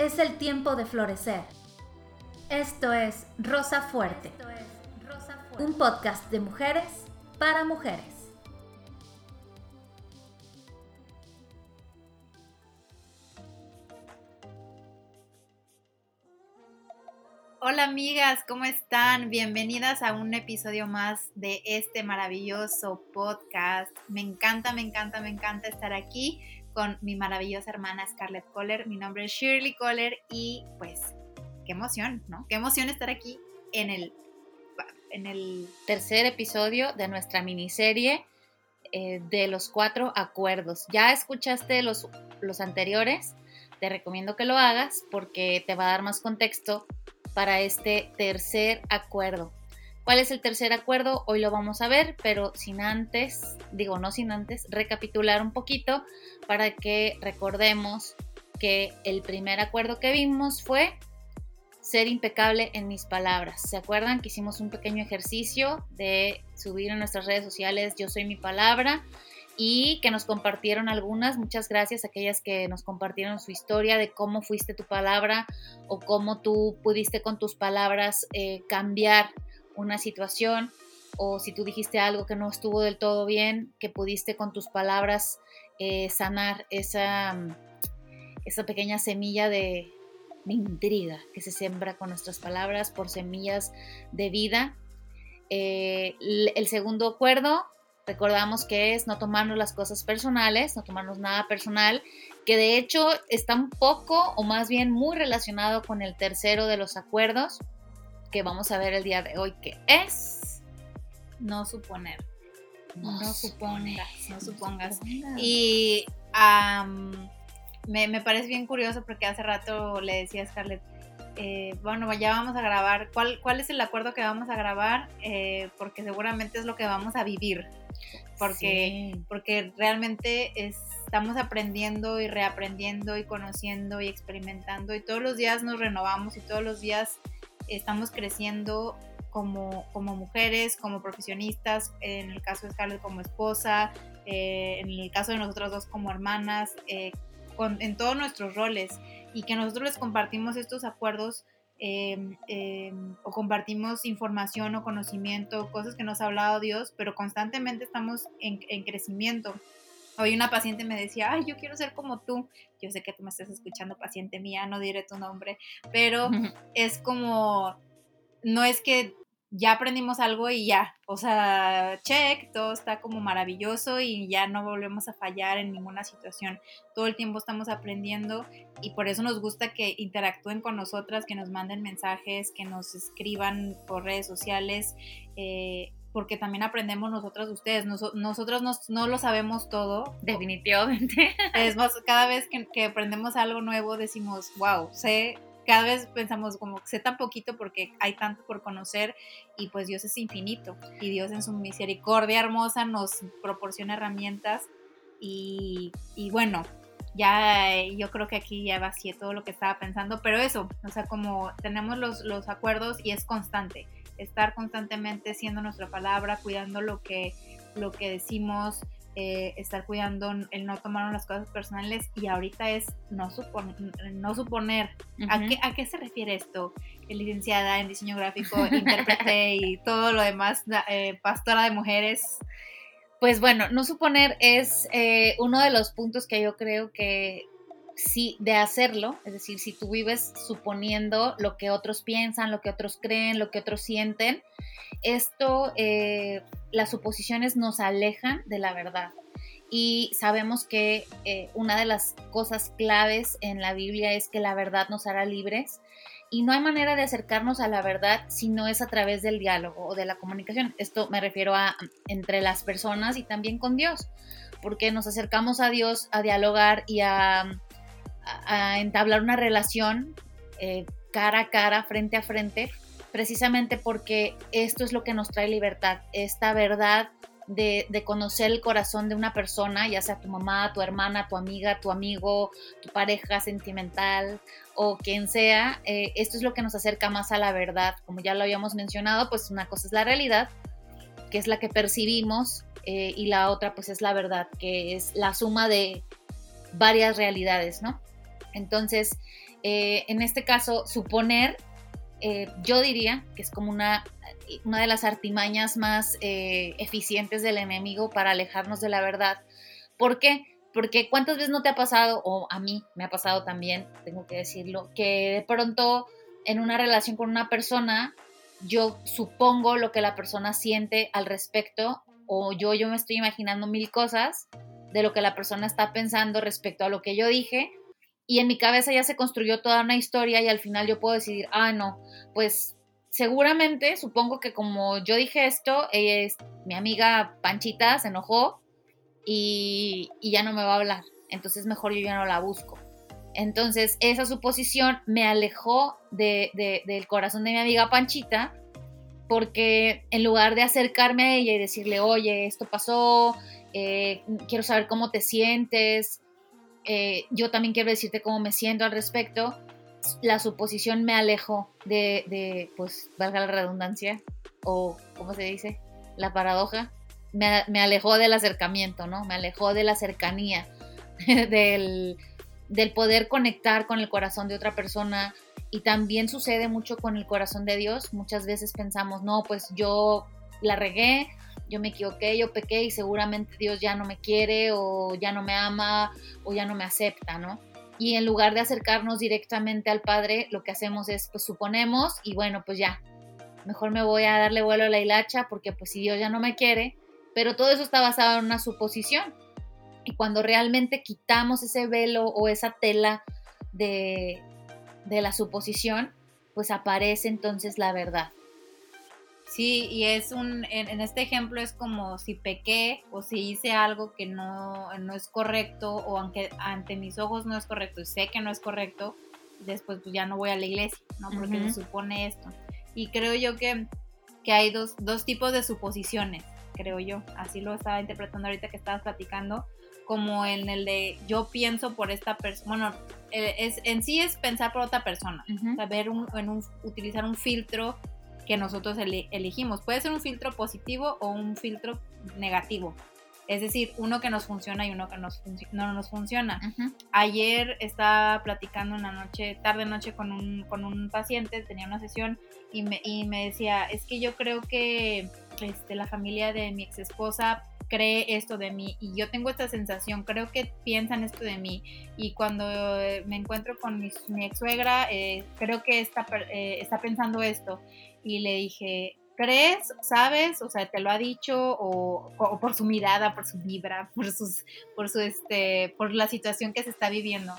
Es el tiempo de florecer. Esto es Rosa Fuerte, un podcast de mujeres para mujeres. Hola amigas, ¿cómo están? Bienvenidas a un episodio más de este maravilloso podcast. Me encanta, me encanta, me encanta estar aquí con mi maravillosa hermana Scarlett Kohler. Mi nombre es Shirley Kohler y pues qué emoción, ¿no? Qué emoción estar aquí en el, en el tercer episodio de nuestra miniserie eh, de los cuatro acuerdos. Ya escuchaste los, los anteriores, te recomiendo que lo hagas porque te va a dar más contexto para este tercer acuerdo. ¿Cuál es el tercer acuerdo? Hoy lo vamos a ver, pero sin antes, digo no sin antes, recapitular un poquito para que recordemos que el primer acuerdo que vimos fue ser impecable en mis palabras. ¿Se acuerdan que hicimos un pequeño ejercicio de subir en nuestras redes sociales Yo soy mi palabra? y que nos compartieron algunas. Muchas gracias a aquellas que nos compartieron su historia de cómo fuiste tu palabra o cómo tú pudiste con tus palabras eh, cambiar una situación o si tú dijiste algo que no estuvo del todo bien, que pudiste con tus palabras eh, sanar esa, esa pequeña semilla de, intriga que se siembra con nuestras palabras por semillas de vida. Eh, el segundo acuerdo Recordamos que es no tomarnos las cosas personales, no tomarnos nada personal, que de hecho está un poco o más bien muy relacionado con el tercero de los acuerdos que vamos a ver el día de hoy, que es no suponer. No, supongas, no supongas. Y me, parece bien curioso porque hace rato le decía a Scarlett, eh, bueno, ya vamos a grabar, ¿cuál, cuál es el acuerdo que vamos a grabar? Eh, porque seguramente es lo que vamos a vivir porque, porque realmente estamos aprendiendo y reaprendiendo y conociendo y experimentando y todos los días nos renovamos y todos los días estamos creciendo como, como mujeres, como profesionistas, en el caso de Scarlett como esposa, eh, en el caso de nosotros dos como hermanas, eh, en todos nuestros roles y que nosotros les compartimos estos acuerdos Em, em, o compartimos información o conocimiento, cosas que nos ha hablado Dios, pero constantemente estamos en, crecimiento. Hoy una paciente me decía, ay, yo quiero ser como tú. Yo sé que tú me estás escuchando, paciente mía, no diré tu nombre, pero es como, no es que ya aprendimos algo y ya, o sea, check, todo está como maravilloso y ya no volvemos a fallar en ninguna situación. Todo el tiempo estamos aprendiendo y por eso nos gusta que interactúen con nosotras, que nos manden mensajes, que nos escriban por redes sociales, eh, porque también aprendemos nosotras de ustedes. nosotros no, lo sabemos todo. Definitivamente. Es más, cada vez que, que aprendemos algo nuevo decimos, wow, sé cada vez pensamos como sé tan poquito porque hay tanto por conocer y pues Dios es infinito y Dios en su misericordia hermosa nos proporciona herramientas y, bueno, ya yo creo que aquí ya vacié todo lo que estaba pensando, pero eso, o sea, como tenemos los, los acuerdos y es constante, estar constantemente siendo nuestra palabra, cuidando lo que, lo que decimos, eh, estar cuidando el no tomar las cosas personales y ahorita es no, no suponer. ¿A, qué, ¿A qué se refiere esto? Licenciada en diseño gráfico, intérprete y todo lo demás, eh, pastora de mujeres. Pues bueno, no suponer es eh, uno de los puntos que yo creo que sí, de hacerlo, es decir, si tú vives suponiendo lo que otros piensan, lo que otros creen, lo que otros sienten, esto, eh, las suposiciones nos alejan de la verdad. Y sabemos que eh, una de las cosas claves en la Biblia es que la verdad nos hará libres y no hay manera de acercarnos a la verdad si no es a través del diálogo o de la comunicación. Esto me refiero a entre las personas y también con Dios, porque nos acercamos a Dios a dialogar y a a, entablar una relación eh, cara a cara, frente a frente, precisamente porque esto es lo que nos trae libertad, esta verdad de, conocer el corazón de una persona, ya sea tu mamá, tu hermana, tu amiga, tu amigo, tu pareja sentimental o quien sea, eh, esto es lo que nos acerca más a la verdad. Como ya lo habíamos mencionado, pues una cosa es la realidad, que es la que percibimos, eh, y la otra pues es la verdad, que es la suma de varias realidades, ¿no? Entonces, eh, en este caso, suponer, eh, yo diría que es como una, una de las artimañas más eh, eficientes del enemigo para alejarnos de la verdad. ¿Por qué? Porque cuántas veces no te ha pasado, o a mí me ha pasado también, tengo que decirlo, que de pronto en una relación con una persona, yo supongo lo que la persona siente al respecto, o yo, yo me estoy imaginando mil cosas de lo que la persona está pensando respecto a lo que yo dije, y en mi cabeza ya se construyó toda una historia y al final yo puedo decidir, ah, no, pues seguramente, supongo que como yo dije esto, es, mi amiga Panchita se enojó y, ya no me va a hablar. Entonces mejor yo ya no la busco. Entonces esa suposición me alejó de, del corazón de mi amiga Panchita porque en lugar de acercarme a ella y decirle, oye, esto pasó, eh, quiero saber cómo te sientes, eh, yo también quiero decirte cómo me siento al respecto, la suposición me alejó de, pues, valga la redundancia, o, ¿cómo se dice? La paradoja, me, alejó del acercamiento, ¿no? Me alejó de la cercanía, del, poder conectar con el corazón de otra persona. Y también sucede mucho con el corazón de Dios. Muchas veces pensamos, no, pues yo la regué, yo me equivoqué, yo pequé y seguramente Dios ya no me quiere o ya no me ama o ya no me acepta, ¿no? Y en lugar de acercarnos directamente al Padre, lo que hacemos es, pues suponemos y bueno, pues ya, mejor me voy a darle vuelo a la hilacha porque pues si Dios ya no me quiere, pero todo eso está basado en una suposición. Y cuando realmente quitamos ese velo o esa tela de, la suposición, pues aparece entonces la verdad. Sí, y es un, en, este ejemplo es como si pequé o si hice algo que no, no, es correcto o aunque ante mis ojos no es correcto y sé que no es correcto, después pues ya no voy a la iglesia, ¿no? Porque se supone esto. Y creo yo que, que hay dos, dos tipos de suposiciones creo yo. Así lo estaba interpretando ahorita que estabas platicando, como en el de yo pienso por esta persona. Bueno, eh, es, en sí es pensar por otra persona, saber un, en un, utilizar un filtro que nosotros elegimos. Puede ser un filtro positivo o un filtro negativo. Es decir, uno que nos funciona y uno que nos no nos funciona. Ayer estaba platicando una noche, tarde noche con un, con un paciente, tenía una sesión y me, y me decía, es que yo creo que este, la familia de mi ex esposa cree esto de mí y yo tengo esta sensación, creo que piensan esto de mí y cuando eh, me encuentro con mi, ex suegra, eh, creo que está, eh, está pensando esto y le dije, ¿crees? ¿Sabes? O sea, te lo ha dicho o, por su mirada, por su vibra, por sus, por su este, por la situación que se está viviendo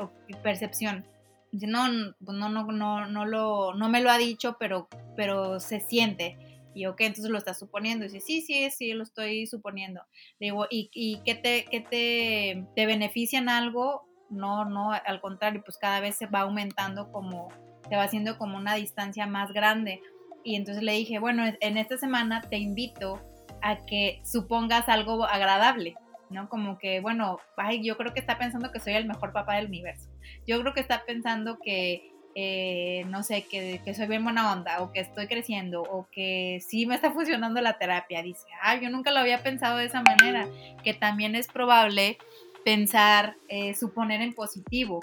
o percepción. no, pues no, no, no, no lo, no me lo ha dicho, pero, pero se siente. Y ok, entonces lo estás suponiendo. Y dice, sí, sí, sí, lo estoy suponiendo. digo, ¿y, y qué, te, qué te, te benefician algo? No, no, al contrario, pues cada vez se va aumentando como, se va haciendo como una distancia más grande. Y entonces le dije, bueno, en esta semana te invito a que supongas algo agradable, ¿no? Como que, bueno, ay, yo creo que está pensando que soy el mejor papá del universo. Yo creo que está pensando que eh, no sé, que, soy bien buena onda o que estoy creciendo o que sí me está funcionando la terapia. Dice, ay, yo nunca lo había pensado de esa manera, que también es probable pensar, eh, suponer en positivo.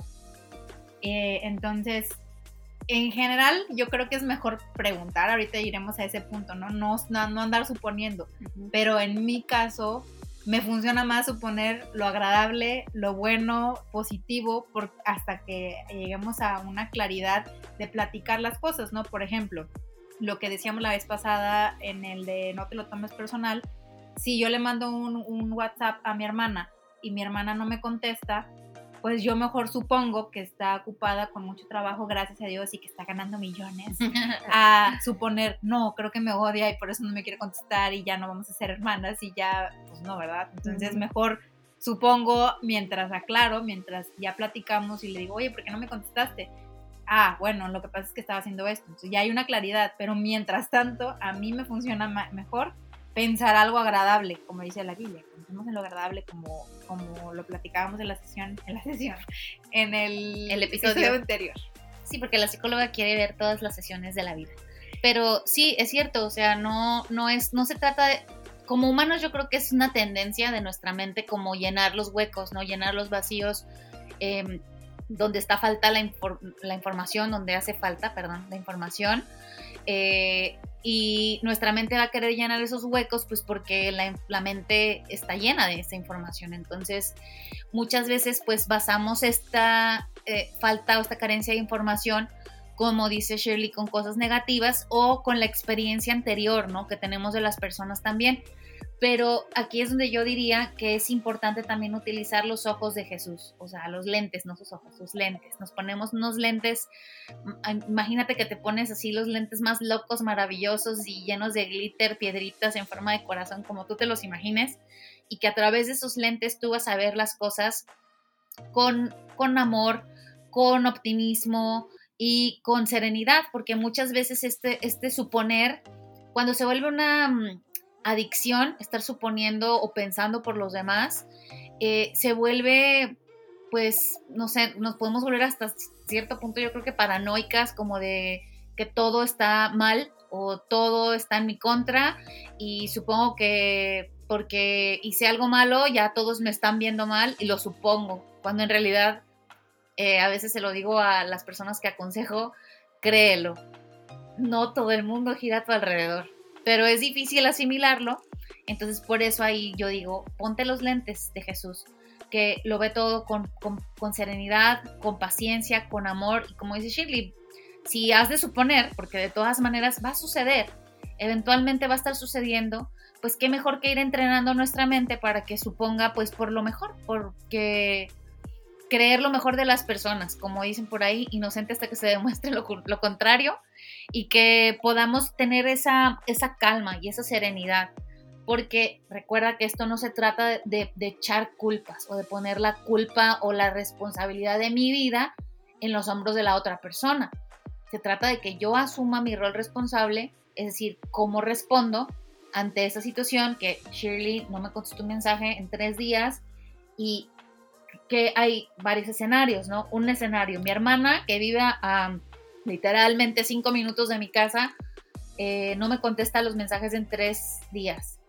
Eh, entonces, en general, yo creo que es mejor preguntar, ahorita iremos a ese punto, ¿no? No, no, andar suponiendo, pero en mi caso, me funciona más suponer lo agradable, lo bueno, positivo, hasta que lleguemos a una claridad de platicar las cosas, ¿no? Por ejemplo, lo que decíamos la vez pasada en el de no te lo tomes personal, si yo le mando un, un WhatsApp a mi hermana y mi hermana no me contesta, pues yo mejor supongo que está ocupada con mucho trabajo, gracias a Dios, y que está ganando millones, a suponer, no, creo que me odia y por eso no me quiere contestar y ya no vamos a ser hermanas y ya, pues no, ¿verdad? Entonces mejor supongo, mientras aclaro, mientras ya platicamos y le digo, oye, ¿por qué no me contestaste? Ah, bueno, lo que pasa es que estaba haciendo esto. Entonces ya hay una claridad, pero mientras tanto, a mí me funciona mejor pensar algo agradable, como dice la Biblia. Pensemos en lo agradable como, como lo platicábamos en la sesión, en la sesión, en el, episodio. anterior. Sí, porque la psicóloga quiere ver todas las sesiones de la vida. Pero sí, es cierto, o sea, no, no, es, no se trata de, como humanos yo creo que es una tendencia de nuestra mente como llenar los huecos, ¿no? Llenar los vacíos. Em, donde está falta la, la información, donde hace falta, perdón, la información. Eh, y nuestra mente va a querer llenar esos huecos, pues porque la, mente está llena de esa información. Entonces, muchas veces, pues basamos esta eh, falta o esta carencia de información, como dice Shirley, con cosas negativas o con la experiencia anterior, ¿no? Que tenemos de las personas también. Pero aquí es donde yo diría que es importante también utilizar los ojos de Jesús, o sea, los lentes, no sus ojos, sus lentes. Nos ponemos unos lentes, imagínate que te pones así los lentes más locos, maravillosos y llenos de glitter, piedritas en forma de corazón, como tú te los imagines, y que a través de esos lentes tú vas a ver las cosas con, con amor, con optimismo y con serenidad, porque muchas veces este, este suponer, cuando se vuelve una mm, adicción, estar suponiendo o pensando por los demás, eh, se vuelve, pues, no sé, nos podemos volver hasta cierto punto, yo creo que paranoicas, como de que todo está mal o todo está en mi contra y supongo que porque hice algo malo ya todos me están viendo mal y lo supongo, cuando en realidad eh, a veces se lo digo a las personas que aconsejo, créelo, no todo el mundo gira a tu alrededor pero es difícil asimilarlo. Entonces por eso ahí yo digo, ponte los lentes de Jesús, que lo ve todo con, serenidad, con paciencia, con amor. Y como dice Shirley, si has de suponer, porque de todas maneras va a suceder, eventualmente va a estar sucediendo, pues qué mejor que ir entrenando nuestra mente para que suponga pues por lo mejor, porque creer lo mejor de las personas, como dicen por ahí, inocente hasta que se demuestre lo, lo contrario y que podamos tener esa, esa calma y esa serenidad. Porque recuerda que esto no se trata de, echar culpas o de poner la culpa o la responsabilidad de mi vida en los hombros de la otra persona. Se trata de que yo asuma mi rol responsable, es decir, cómo respondo ante esa situación que Shirley no me contestó un mensaje en tres días y que hay varios escenarios, ¿no? Un escenario, mi hermana que vive a literalmente cinco minutos de mi casa, eh, no me contesta los mensajes en tres días.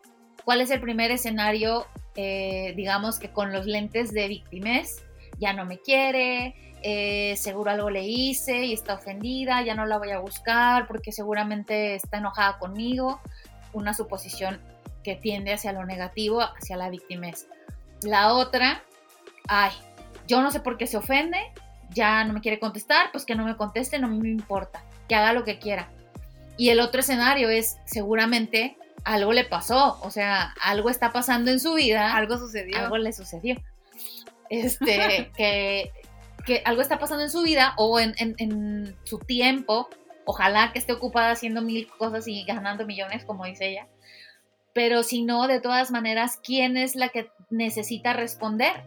¿Cuál es el primer escenario? Eh, digamos que con los lentes de víctimas, ya no me quiere, eh, seguro algo le hice y está ofendida, ya no la voy a buscar porque seguramente está enojada conmigo. Una suposición que tiende hacia lo negativo, hacia la víctimas. La otra, ay, yo no sé por qué se ofende, ya no me quiere contestar, pues que no me conteste, no me importa, que haga lo que quiera. Y el otro escenario es, seguramente algo le pasó, o sea, algo está pasando en su vida. Algo sucedió. Algo le sucedió. Este, que, que algo está pasando en su vida o en, en su tiempo. Ojalá que esté ocupada haciendo mil cosas y ganando millones, como dice ella. Pero si no, de todas maneras, ¿quién es la que necesita responder?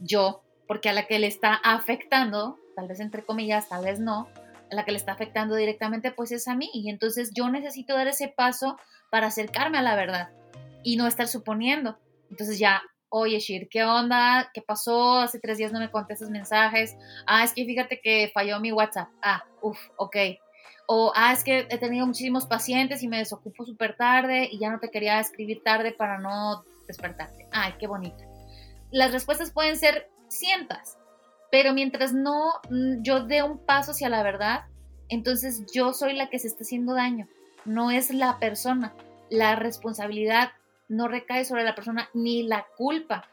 Yo, porque a la que le está afectando, tal vez entre comillas, tal vez no, a la que le está afectando directamente, pues es a mí. Y entonces yo necesito dar ese paso para acercarme a la verdad y no estar suponiendo. Entonces ya, oye, Shir, ¿qué onda? ¿Qué pasó? Hace tres días no me contestas mensajes. Ah, es que fíjate que falló mi WhatsApp. Ah, uff, ok. O, ah, es que he tenido muchísimos pacientes y me desocupo súper tarde y ya no te quería escribir tarde para no despertarte. Ay, qué bonita. Las respuestas pueden ser sientas. Pero mientras no mm, yo dé un paso hacia la verdad, entonces yo soy la que se está haciendo daño, no es la persona. La responsabilidad no recae sobre la persona ni la culpa.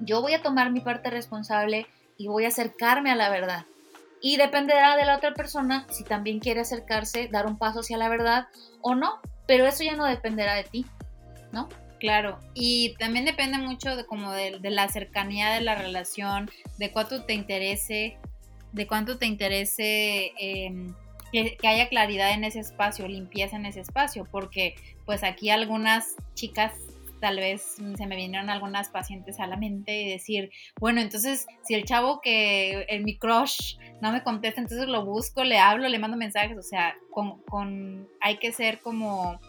Yo voy a tomar mi parte responsable y voy a acercarme a la verdad. Y dependerá de la otra persona si también quiere acercarse, dar un paso hacia la verdad o no. Pero eso ya no dependerá de ti, ¿no? Claro, y también depende mucho de como de, la cercanía de la relación, de cuánto te interese, de cuánto te interese em, que, haya claridad en ese espacio, limpieza en ese espacio, porque pues aquí algunas chicas tal vez se me vinieron algunas pacientes a la mente y decir, bueno, entonces si el chavo que en mi crush no me contesta, entonces lo busco, le hablo, le mando mensajes, o sea, con, con hay que ser como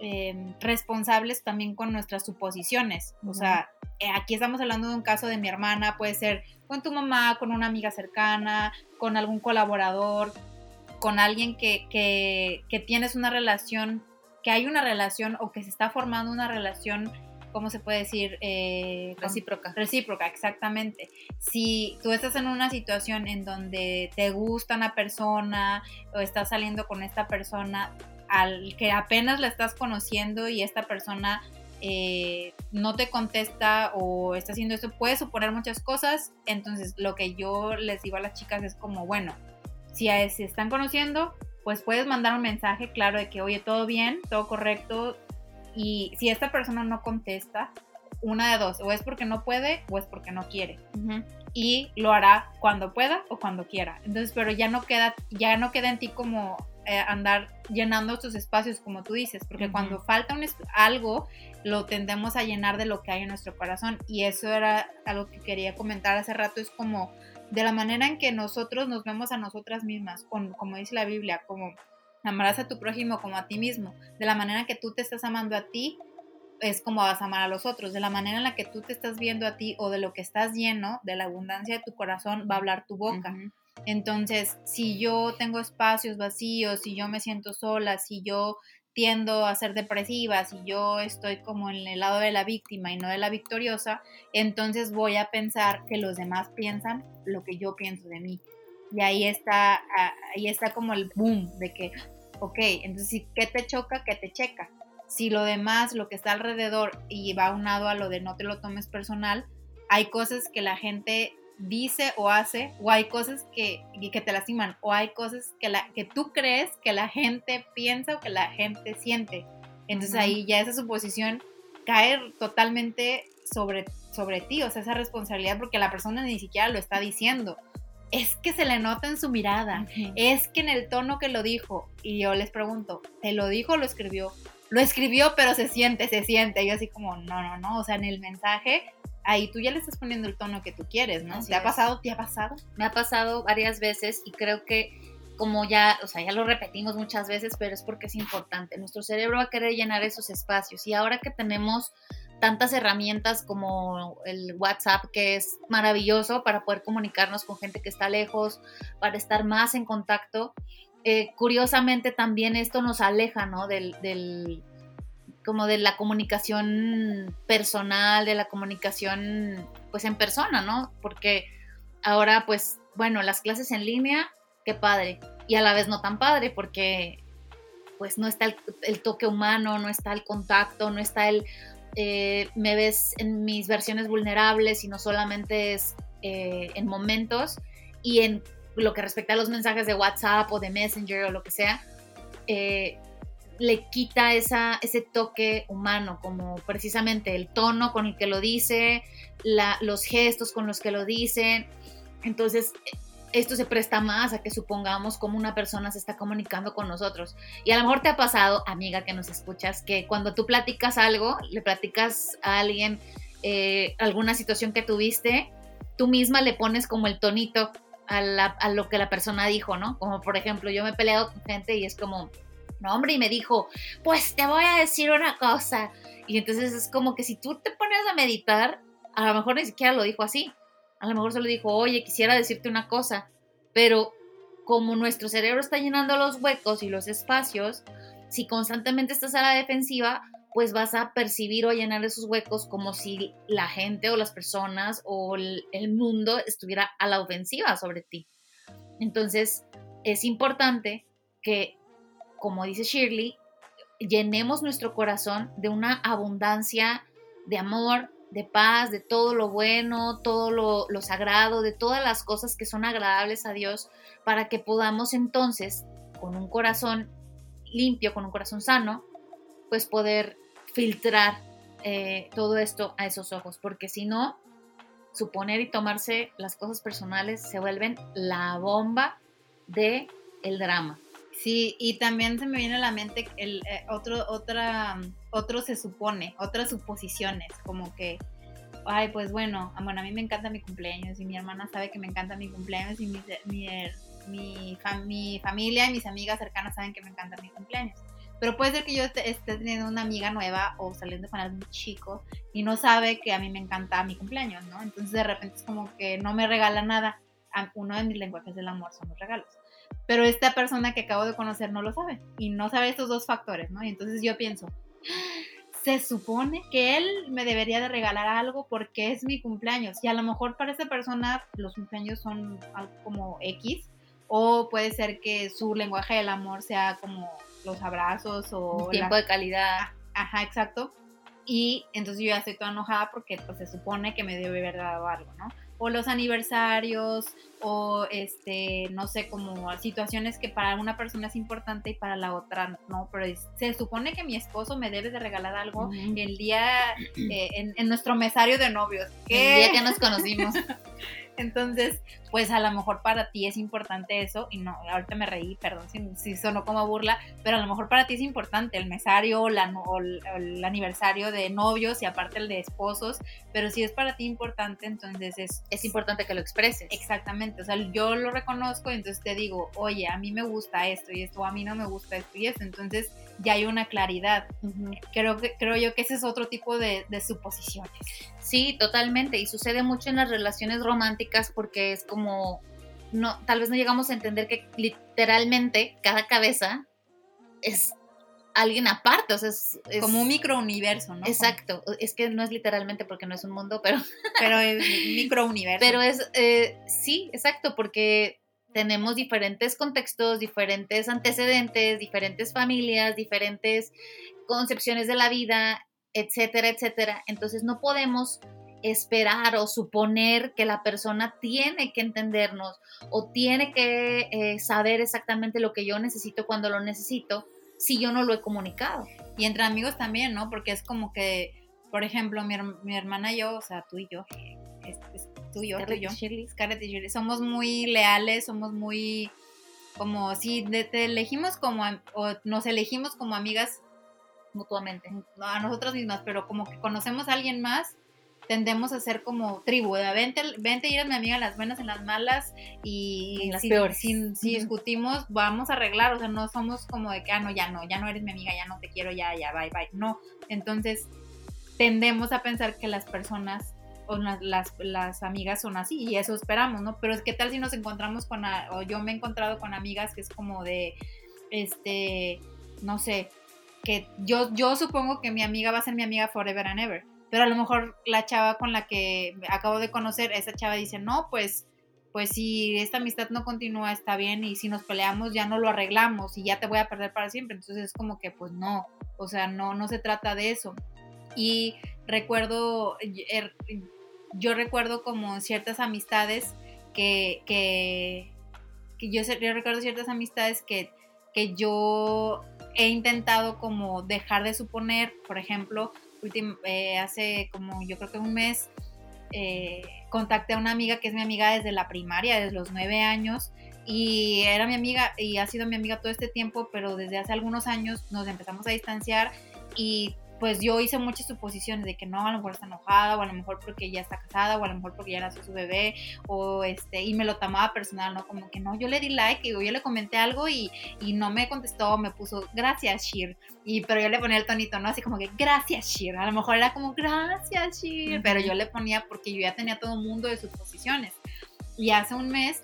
Em, responsables también con nuestras suposiciones. O sea, eh, aquí estamos hablando de un caso de mi hermana, puede ser con tu mamá, con una amiga cercana, con algún colaborador, con alguien que, que, tienes una relación, que hay una relación o que se está formando una relación ¿cómo se puede decir? Eh, recíproca. Recíproca, exactamente. Si tú estás en una situación en donde te gusta una persona o estás saliendo con esta persona al que apenas la estás conociendo y esta persona eh, no te contesta o está haciendo esto, puede suponer muchas cosas. Entonces, lo que yo les digo a las chicas es como, bueno, si se están conociendo, pues puedes mandar un mensaje claro de que, oye, todo bien, todo correcto. Y si esta persona no contesta, una de dos, o es porque no puede o es porque no quiere. Y lo hará cuando pueda o cuando quiera. Entonces, pero ya no queda, ya no queda en ti como eh, andar llenando estos espacios como tú dices, porque cuando falta un algo, lo tendemos a llenar de lo que hay en nuestro corazón. Y eso era algo que quería comentar hace rato, es como de la manera en que nosotros nos vemos a nosotras mismas, con, como dice la Biblia, como amarás a tu prójimo como a ti mismo, de la manera que tú te estás amando a ti, es como vas a amar a los otros, de la manera en la que tú te estás viendo a ti o de lo que estás lleno, de la abundancia de tu corazón, va a hablar tu boca. Entonces, si yo tengo espacios vacíos, si yo me siento sola, si yo tiendo a ser depresiva, si yo estoy como en el lado de la víctima y no de la victoriosa, entonces voy a pensar que los demás piensan lo que yo pienso de mí. Y ahí está, ahí está como el boom de que, ok, entonces, ¿qué te choca? ¿Qué te checa? Si lo demás, lo que está alrededor y va unado a lo de no te lo tomes personal, hay cosas que la gente dice o hace, o hay cosas que, que te lastiman, o hay cosas que, la, que tú crees que la gente piensa o que la gente siente. Entonces ahí ya esa suposición cae totalmente sobre, sobre ti, o sea, esa responsabilidad porque la persona ni siquiera lo está diciendo. Es que se le nota en su mirada, es que en el tono que lo dijo, y yo les pregunto, ¿te lo dijo o lo escribió? Lo escribió, pero se siente, se siente. Y yo así como, no, no, no, o sea, en el mensaje ahí tú ya le estás poniendo el tono que tú quieres, ¿no? ¿Te ha pasado? ¿Te ha pasado? Me ha pasado varias veces y creo que como ya, o sea, ya lo repetimos muchas veces, pero es porque es importante. Nuestro cerebro va a querer llenar esos espacios y ahora que tenemos tantas herramientas como el WhatsApp, que es maravilloso para poder comunicarnos con gente que está lejos, para estar más en contacto. Eh, curiosamente también esto nos aleja, ¿no? Del, del, como de la comunicación personal, de la comunicación pues en persona, ¿no? Porque ahora pues bueno, las clases en línea, qué padre, y a la vez no tan padre porque pues no está el, toque humano, no está el contacto, no está el eh, me ves en mis versiones vulnerables y no solamente es eh, en momentos y en lo que respecta a los mensajes de WhatsApp o de Messenger o lo que sea, eh, le quita esa, ese toque humano, como precisamente el tono con el que lo dice, los gestos con los que lo dicen. Entonces, esto se presta más a que supongamos cómo una persona se está comunicando con nosotros. Y a lo mejor te ha pasado, amiga que nos escuchas, que cuando tú platicas algo, le platicas a alguien eh, alguna situación que tuviste, tú misma le pones como el tonito a, a lo que la persona dijo, ¿no? Como por ejemplo, yo me he peleado con gente y es como, no, hombre, y me dijo, pues te voy a decir una cosa. Y entonces es como que si tú te pones a meditar, a lo mejor ni siquiera lo dijo así. A lo mejor solo dijo, oye, quisiera decirte una cosa. Pero como nuestro cerebro está llenando los huecos y los espacios, si constantemente estás a la defensiva, pues vas a percibir o llenar esos huecos como si la gente o las personas o el, mundo estuviera a la ofensiva sobre ti. Entonces, es importante que como dice Shirley, llenemos nuestro corazón de una abundancia de amor, de paz, de todo lo bueno, todo lo, sagrado, de todas las cosas que son agradables a Dios, para que podamos entonces, con un corazón limpio, con un corazón sano, pues poder filtrar eh, todo esto a esos ojos, porque si no, suponer y tomarse las cosas personales se vuelven la bomba de el drama. Sí, y también se me viene a la mente el eh, otro, otra, otro se supone, otras suposiciones, como que, ay, pues bueno, ah, bueno, a mí me encanta mi cumpleaños y mi hermana sabe que me encanta mi cumpleaños y mi, mi, mi, mi familia y mis amigas cercanas saben que me encanta mi cumpleaños. Pero puede ser que yo esté, teniendo una amiga nueva o saliendo con algún chico y no sabe que a mí me encanta mi cumpleaños, ¿no? Entonces de repente es como que no me regala nada. Uno de mis lenguajes del amor son los regalos pero esta persona que acabo de conocer no lo sabe y no sabe estos dos factores, ¿no? Y entonces yo pienso, se supone que él me debería de regalar algo porque es mi cumpleaños. Y a lo mejor para esa persona los cumpleaños son algo como X. O puede ser que su lenguaje del amor sea como los abrazos o... Tiempo de calidad. Ajá, exacto. Y entonces yo ya estoy toda enojada porque pues se supone que me debe haber dado algo, ¿no? O los aniversarios, o este, no sé, como situaciones que para una persona es importante y para la otra no, pero se supone que mi esposo me debe de regalar algo el día, eh, en, en, nuestro mesario de novios. El día que nos conocimos. Entonces, pues a lo mejor para ti es importante eso, y no, ahorita me reí, perdón si, sonó como burla, pero a lo mejor para ti es importante el mesario o, la, el, aniversario de novios y aparte el de esposos, pero si es para ti importante, entonces es... Es importante que lo expreses. Exactamente, o sea, yo lo reconozco y entonces te digo, oye, a mí me gusta esto y esto, a mí no me gusta esto y esto, entonces ya hay una claridad. creo, que, creo yo que ese es otro tipo de, de suposiciones. Sí, totalmente, y sucede mucho en las relaciones románticas porque es como, no, tal vez no llegamos a entender que literalmente cada cabeza es alguien aparte, o sea, es, como un microuniverso, ¿no? Exacto, es que no es literalmente porque no es un mundo, pero... Pero es microuniverso. Pero es, eh, sí, exacto, porque tenemos diferentes contextos, diferentes antecedentes, diferentes familias, diferentes concepciones de la vida, etcétera, etcétera. Entonces no podemos esperar o suponer que la persona tiene que entendernos o tiene que eh, saber exactamente lo que yo necesito cuando lo necesito si yo no lo he comunicado. Y entre amigos también, ¿no? Porque es como que, por ejemplo, mi, mi hermana y yo, o sea, tú y yo, tú y yo, tú y yo, Scarlett y Shirley, somos muy leales, somos muy, como, si te elegimos como, o nos elegimos como amigas mutuamente, a nosotras mismas, pero como que conocemos a alguien más, tendemos a ser como tribu, de vente, vente y eres mi amiga en las buenas, en las malas y en las si, peores. Si, discutimos, vamos a arreglar, o sea, no somos como de que, ah, no, ya no, ya no eres mi amiga, ya no te quiero, ya, ya, bye, bye. No, entonces tendemos a pensar que las personas las, las, amigas son así y eso esperamos, ¿no? Pero es que tal si nos encontramos con, o yo me he encontrado con amigas que es como de, este, no sé, que yo, yo supongo que mi amiga va a ser mi amiga forever and ever pero a lo mejor la chava con la que acabo de conocer, esa chava dice, no, pues, pues si esta amistad no continúa está bien y si nos peleamos ya no lo arreglamos y ya te voy a perder para siempre. Entonces es como que pues no, o sea, no, no se trata de eso. Y recuerdo, er, yo recuerdo como ciertas amistades que, que, yo, yo, recuerdo ciertas amistades que, que yo he intentado como dejar de suponer, por ejemplo, eh, hace como yo creo que un mes, eh, contacté a una amiga que es mi amiga desde la primaria, desde los nueve años, y era mi amiga y ha sido mi amiga todo este tiempo, pero desde hace algunos años nos empezamos a distanciar y pues yo hice muchas suposiciones de que no, a lo mejor está enojada, o a lo mejor porque ya está casada, o a lo mejor porque ya nació su bebé, o este, y me lo tomaba personal, ¿no? Como que no, yo le di like, y yo le comenté algo y, y no me contestó, me puso, gracias, Shir, y pero yo le ponía el tonito, ¿no? Así como que, gracias, Shir, a lo mejor era como, gracias, Shir, pero yo le ponía porque yo ya tenía todo un mundo de suposiciones. Y hace un mes,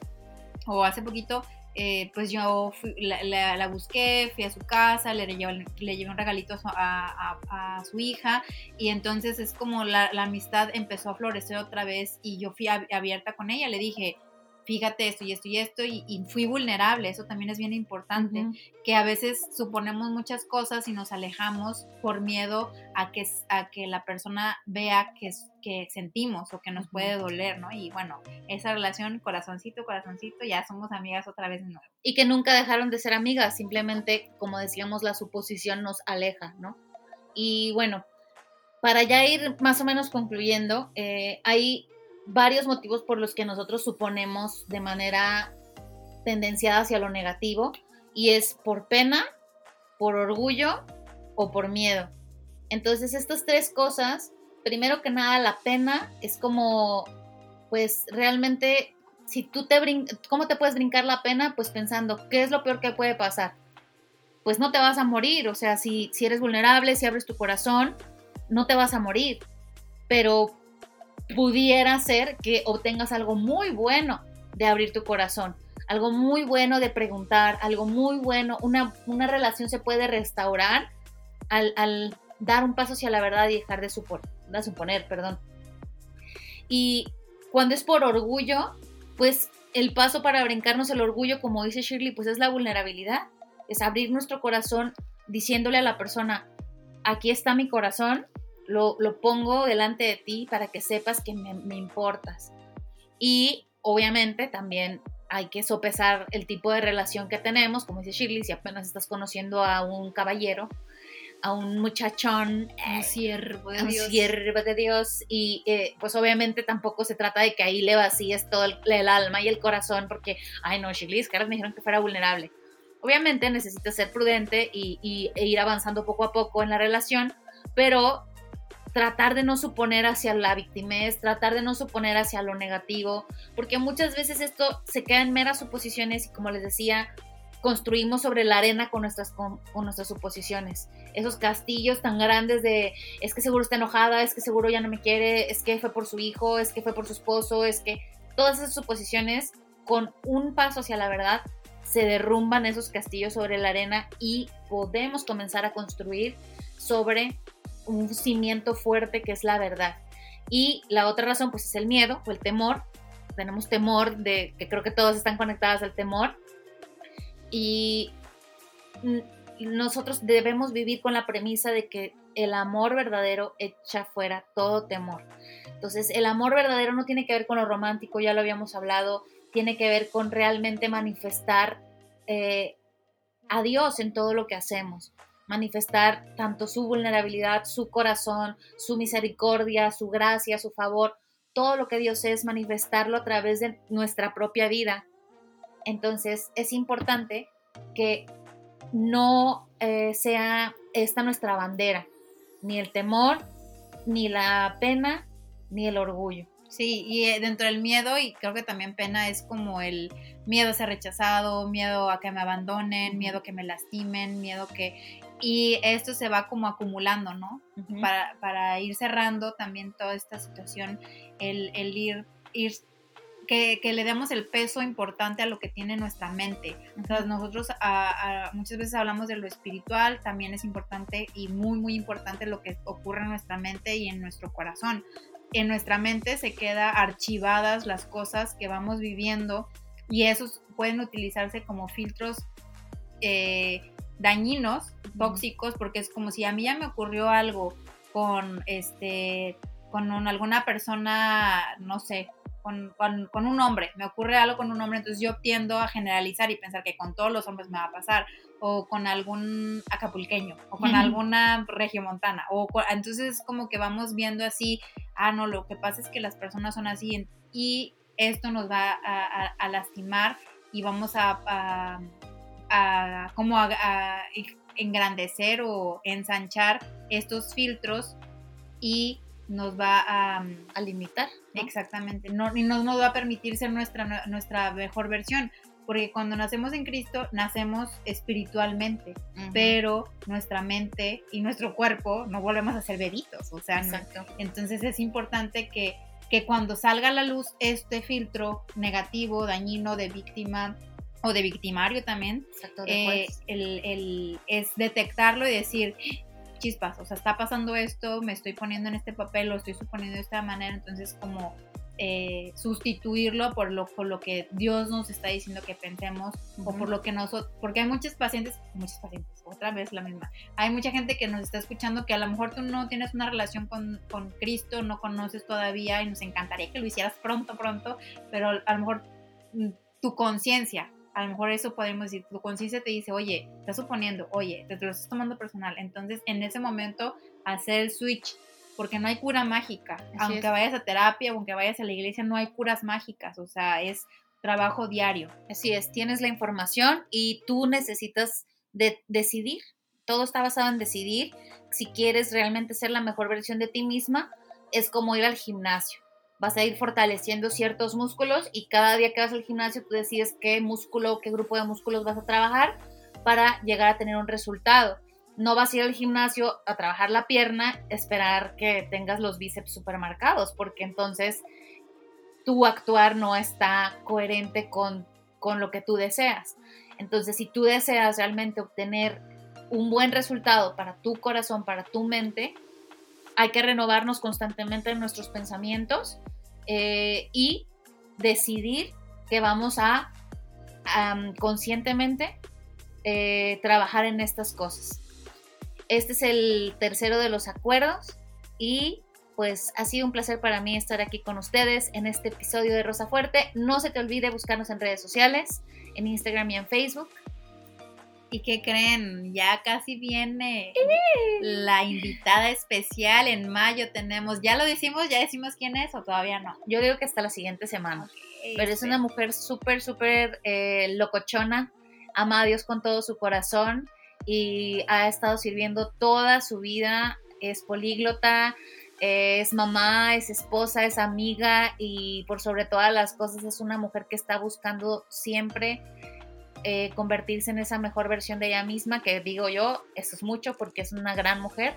o hace poquito, eh, pues yo la, busqué, fui a su casa, le, llevé, le llevé un regalito a, su hija y entonces es como la, amistad empezó a florecer otra vez y yo fui abierta con ella, le dije, fíjate esto y esto y esto, y, fui vulnerable, eso también es bien importante, que a veces suponemos muchas cosas y nos alejamos por miedo a que, a que la persona vea que, que sentimos o que nos puede doler, ¿no? Y bueno, esa relación, corazoncito, corazoncito, ya somos amigas otra vez de nuevo. Y que nunca dejaron de ser amigas, simplemente, como decíamos, la suposición nos aleja, ¿no? Y bueno, para ya ir más o menos concluyendo, eh, hay varios motivos por los que nosotros suponemos de manera tendenciada hacia lo negativo y es por pena, por orgullo o por miedo. Entonces estas tres cosas, primero que nada la pena es como, pues realmente, si tú te brincas, ¿cómo te puedes brincar la pena? Pues pensando, ¿qué es lo peor que puede pasar? Pues no te vas a morir, o sea, si, si eres vulnerable, si abres tu corazón, no te vas a morir. Pero pudiera ser que obtengas algo muy bueno de abrir tu corazón, algo muy bueno de preguntar, algo muy bueno, una, relación se puede restaurar al, dar un paso hacia la verdad y dejar de, de suponer, perdón. Y cuando es por orgullo, pues el paso para brincarnos el orgullo, como dice Shirley, pues es la vulnerabilidad, es abrir nuestro corazón diciéndole a la persona, aquí está mi corazón, lo, pongo delante de ti para que sepas que me, me importas. Y obviamente también hay que sopesar el tipo de relación que tenemos, como dice Shirley, si apenas estás conociendo a un caballero, a un muchachón, un siervo de un Dios. siervo de Dios, y eh, pues obviamente tampoco se trata de que ahí le vacíes todo el, alma y el corazón, porque, ay no, Shirley, es que ahora me dijeron que fuera vulnerable. Obviamente necesitas ser prudente y, y, e ir avanzando poco a poco en la relación, pero tratar de no suponer hacia la victimez, tratar de no suponer hacia lo negativo, porque muchas veces esto se queda en meras suposiciones y como les decía, construimos sobre la arena con nuestras, con, nuestras suposiciones. Esos castillos tan grandes de es que seguro está enojada, es que seguro ya no me quiere, es que fue por su hijo, es que fue por su esposo, es que todas esas suposiciones con un paso hacia la verdad se derrumban esos castillos sobre la arena y podemos comenzar a construir sobre un cimiento fuerte que es la verdad. Y la otra razón pues es el miedo o el temor. Tenemos temor de que creo que todos están conectados al temor. Y nosotros debemos vivir con la premisa de que el amor verdadero echa fuera todo temor. Entonces, el amor verdadero no tiene que ver con lo romántico, ya lo habíamos hablado, tiene que ver con realmente manifestar eh, a Dios en todo lo que hacemos manifestar tanto su vulnerabilidad, su corazón, su misericordia, su gracia, su favor, todo lo que Dios es, manifestarlo a través de nuestra propia vida. Entonces es importante que no eh, sea esta nuestra bandera, ni el temor, ni la pena, ni el orgullo. Sí, y eh, dentro del miedo, y creo que también pena es como el miedo a ser rechazado, miedo a que me abandonen, miedo a que me lastimen, miedo que y esto se va como acumulando, ¿no? para, para, ir cerrando también toda esta situación, el, el ir, ir que, que, le demos el peso importante a lo que tiene nuestra mente. Entonces nosotros a, muchas veces hablamos de lo espiritual, también es importante y muy, muy importante lo que ocurre en nuestra mente y en nuestro corazón. En nuestra mente se queda archivadas las cosas que vamos viviendo y esos pueden utilizarse como filtros eh, dañinos, tóxicos, porque es como si a mí ya me ocurrió algo con este con alguna persona, no sé, con, un hombre, me ocurre algo con un hombre, entonces yo tiendo a generalizar y pensar que con todos los hombres me va a pasar, o con algún acapulqueño, o con alguna regiomontana, o entonces como que vamos viendo así, ah, no, lo que pasa es que las personas son así y esto nos va a, lastimar y vamos a a, como a, engrandecer o ensanchar estos filtros y nos va a, a limitar. Exactamente, no, y no nos va a permitir ser nuestra, nuestra mejor versión, porque cuando nacemos en Cristo, nacemos espiritualmente, pero nuestra mente y nuestro cuerpo no volvemos a ser bebitos, o sea, entonces es importante que, que cuando salga a la luz este filtro negativo, dañino de víctima, o de victimario también, eh, el, es detectarlo y decir, chispas, o sea, está pasando esto, me estoy poniendo en este papel, lo estoy suponiendo de esta manera, entonces como eh, sustituirlo por lo, por lo que Dios nos está diciendo que pensemos o por lo que nosotros, porque hay muchos pacientes, muchos pacientes, otra vez la misma, hay mucha gente que nos está escuchando que a lo mejor tú no tienes una relación con, con Cristo, no conoces todavía y nos encantaría que lo hicieras pronto, pronto, pero a lo mejor mm, tu conciencia a lo mejor eso podemos decir, tu conciencia te dice, oye, estás suponiendo, oye, te, lo estás tomando personal. Entonces, en ese momento, hacer el switch, porque no hay cura mágica. aunque vayas a terapia aunque vayas a la iglesia, no hay curas mágicas, o sea, es trabajo diario. Así es, tienes la información y tú necesitas de decidir. Todo está basado en decidir. Si quieres realmente ser la mejor versión de ti misma, es como ir al gimnasio vas a ir fortaleciendo ciertos músculos y cada día que vas al gimnasio tú decides qué músculo, qué grupo de músculos vas a trabajar para llegar a tener un resultado. No vas a ir al gimnasio a trabajar la pierna, esperar que tengas los bíceps super marcados, porque entonces tu actuar no está coherente con, con lo que tú deseas. Entonces, si tú deseas realmente obtener un buen resultado para tu corazón, para tu mente, hay que renovarnos constantemente en nuestros pensamientos eh, y decidir que vamos a conscientemente eh, trabajar en estas cosas. Este es el tercero de los acuerdos y pues ha sido un placer para mí estar aquí con ustedes en este episodio de Rosa Fuerte. No se te olvide buscarnos en redes sociales, en Instagram y en Facebook. ¿Y qué creen? Ya casi viene la invitada especial. En mayo tenemos, ¿ya lo decimos? ¿Ya decimos quién es o todavía no? Yo digo que hasta la siguiente semana. Pero es una mujer súper, súper eh, locochona. Ama a Dios con todo su corazón y ha estado sirviendo toda su vida. Es políglota, es mamá, es esposa, es amiga y por sobre todas las cosas es una mujer que está buscando siempre eh, convertirse en esa mejor versión de ella misma, que digo yo, eso es mucho porque es una gran mujer.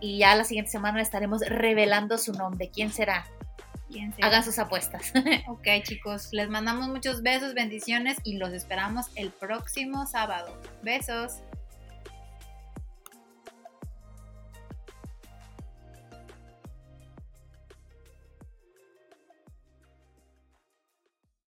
Y ya la siguiente semana estaremos revelando su nombre. ¿Quién será? ¿Quién será? Hagan sus apuestas. ok, chicos, les mandamos muchos besos, bendiciones y los esperamos el próximo sábado. Besos.